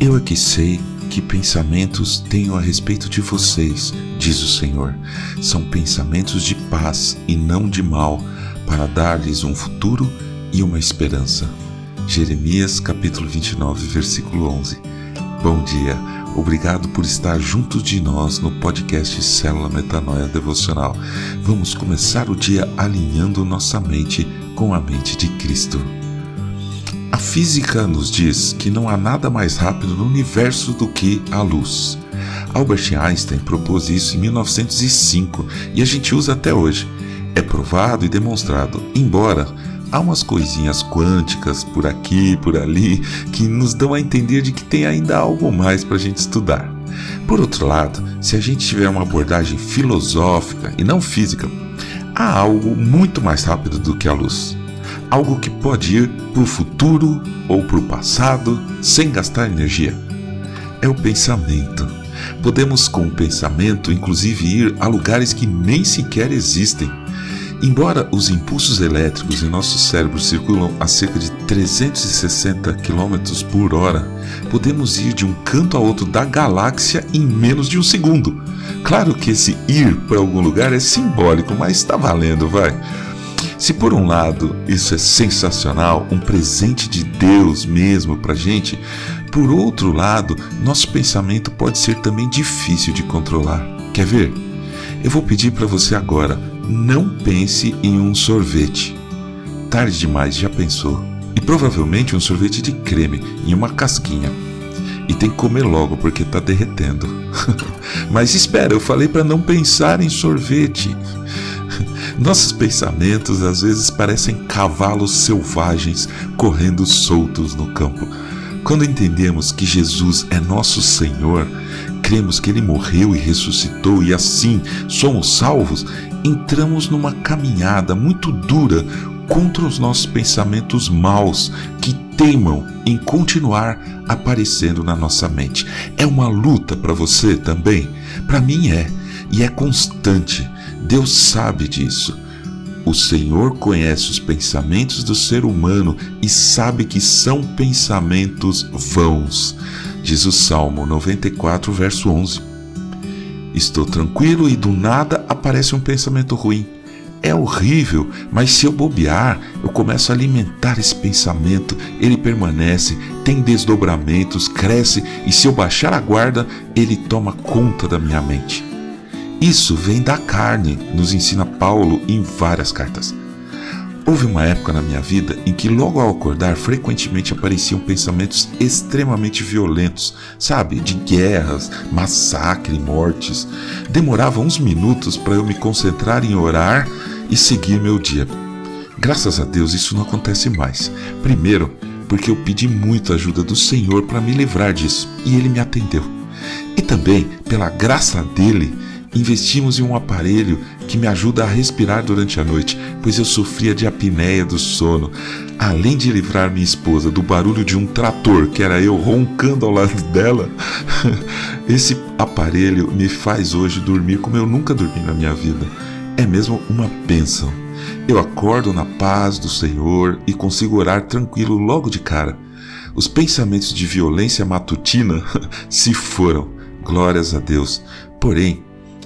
Eu é que sei que pensamentos tenho a respeito de vocês, diz o Senhor. São pensamentos de paz e não de mal, para dar-lhes um futuro e uma esperança. Jeremias capítulo 29, versículo 11. Bom dia. Obrigado por estar junto de nós no podcast Célula Metanoia Devocional. Vamos começar o dia alinhando nossa mente com a mente de Cristo. A física nos diz que não há nada mais rápido no universo do que a luz. Albert Einstein propôs isso em 1905 e a gente usa até hoje. É provado e demonstrado, embora há umas coisinhas quânticas por aqui, por ali, que nos dão a entender de que tem ainda algo mais para a gente estudar. Por outro lado, se a gente tiver uma abordagem filosófica e não física, há algo muito mais rápido do que a luz. Algo que pode ir para o futuro ou para o passado sem gastar energia. É o pensamento. Podemos, com o pensamento, inclusive ir a lugares que nem sequer existem Embora os impulsos elétricos em nosso cérebro circulam a cerca de 360 km por hora, podemos ir de um canto a outro da galáxia em menos de um segundo. Claro que esse ir para algum lugar é simbólico, mas está valendo, vai. Se por um lado isso é sensacional, um presente de Deus mesmo para gente, por outro lado, nosso pensamento pode ser também difícil de controlar. Quer ver? Eu vou pedir para você agora não pense em um sorvete. Tarde demais, já pensou? E provavelmente um sorvete de creme em uma casquinha. E tem que comer logo porque está derretendo. Mas espera, eu falei para não pensar em sorvete. Nossos pensamentos às vezes parecem cavalos selvagens correndo soltos no campo. Quando entendemos que Jesus é nosso Senhor, cremos que Ele morreu e ressuscitou e assim somos salvos, entramos numa caminhada muito dura contra os nossos pensamentos maus que teimam em continuar aparecendo na nossa mente. É uma luta para você também? Para mim é, e é constante. Deus sabe disso. O Senhor conhece os pensamentos do ser humano e sabe que são pensamentos vãos. Diz o Salmo 94, verso 11. Estou tranquilo e do nada aparece um pensamento ruim. É horrível, mas se eu bobear, eu começo a alimentar esse pensamento, ele permanece, tem desdobramentos, cresce e se eu baixar a guarda, ele toma conta da minha mente. Isso vem da carne, nos ensina Paulo em várias cartas. Houve uma época na minha vida em que, logo ao acordar, frequentemente apareciam pensamentos extremamente violentos, sabe? De guerras, massacre, mortes. Demorava uns minutos para eu me concentrar em orar e seguir meu dia. Graças a Deus isso não acontece mais. Primeiro, porque eu pedi muito ajuda do Senhor para me livrar disso e ele me atendeu. E também, pela graça dele, investimos em um aparelho que me ajuda a respirar durante a noite, pois eu sofria de apneia do sono. Além de livrar minha esposa do barulho de um trator, que era eu roncando ao lado dela, esse aparelho me faz hoje dormir como eu nunca dormi na minha vida. É mesmo uma bênção. Eu acordo na paz do Senhor e consigo orar tranquilo logo de cara. Os pensamentos de violência matutina se foram, glórias a Deus. Porém,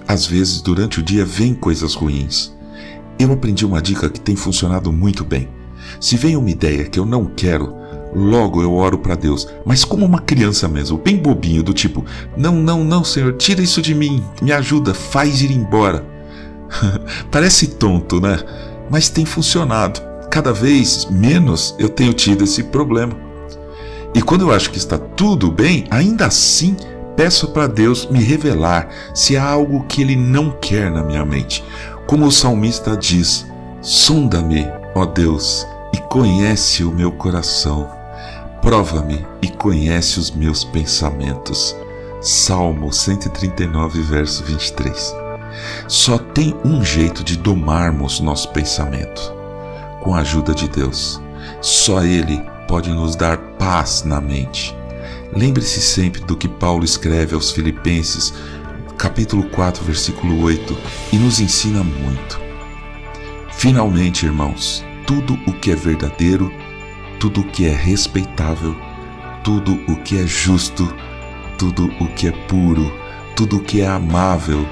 às vezes, durante o dia, vêm coisas ruins. Eu aprendi uma dica que tem funcionado muito bem. Se vem uma ideia que eu não quero, logo eu oro para Deus, mas como uma criança mesmo, bem bobinho, do tipo: Não, não, não, Senhor, tira isso de mim, me ajuda, faz ir embora. Parece tonto, né? Mas tem funcionado. Cada vez menos eu tenho tido esse problema. E quando eu acho que está tudo bem, ainda assim Peço para Deus me revelar se há algo que Ele não quer na minha mente. Como o salmista diz: Sonda-me, ó Deus, e conhece o meu coração. Prova-me e conhece os meus pensamentos. Salmo 139, verso 23. Só tem um jeito de domarmos nosso pensamento: com a ajuda de Deus. Só Ele pode nos dar paz na mente. Lembre-se sempre do que Paulo escreve aos Filipenses, capítulo 4, versículo 8, e nos ensina muito. Finalmente, irmãos, tudo o que é verdadeiro, tudo o que é respeitável, tudo o que é justo, tudo o que é puro, tudo o que é amável,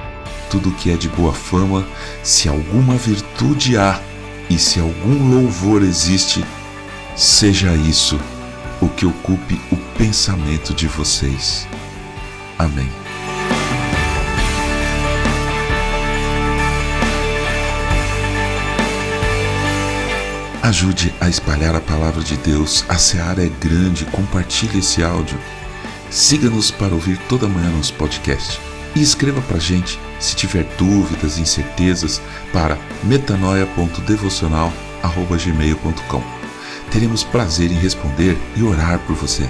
tudo o que é de boa fama, se alguma virtude há e se algum louvor existe, seja isso o que ocupe o pensamento de vocês. Amém. Ajude a espalhar a palavra de Deus. A seara é grande. Compartilhe esse áudio. Siga-nos para ouvir toda manhã nos podcasts. E escreva para gente se tiver dúvidas, incertezas para metanoia.devocional.gmail.com. Teremos prazer em responder e orar por você.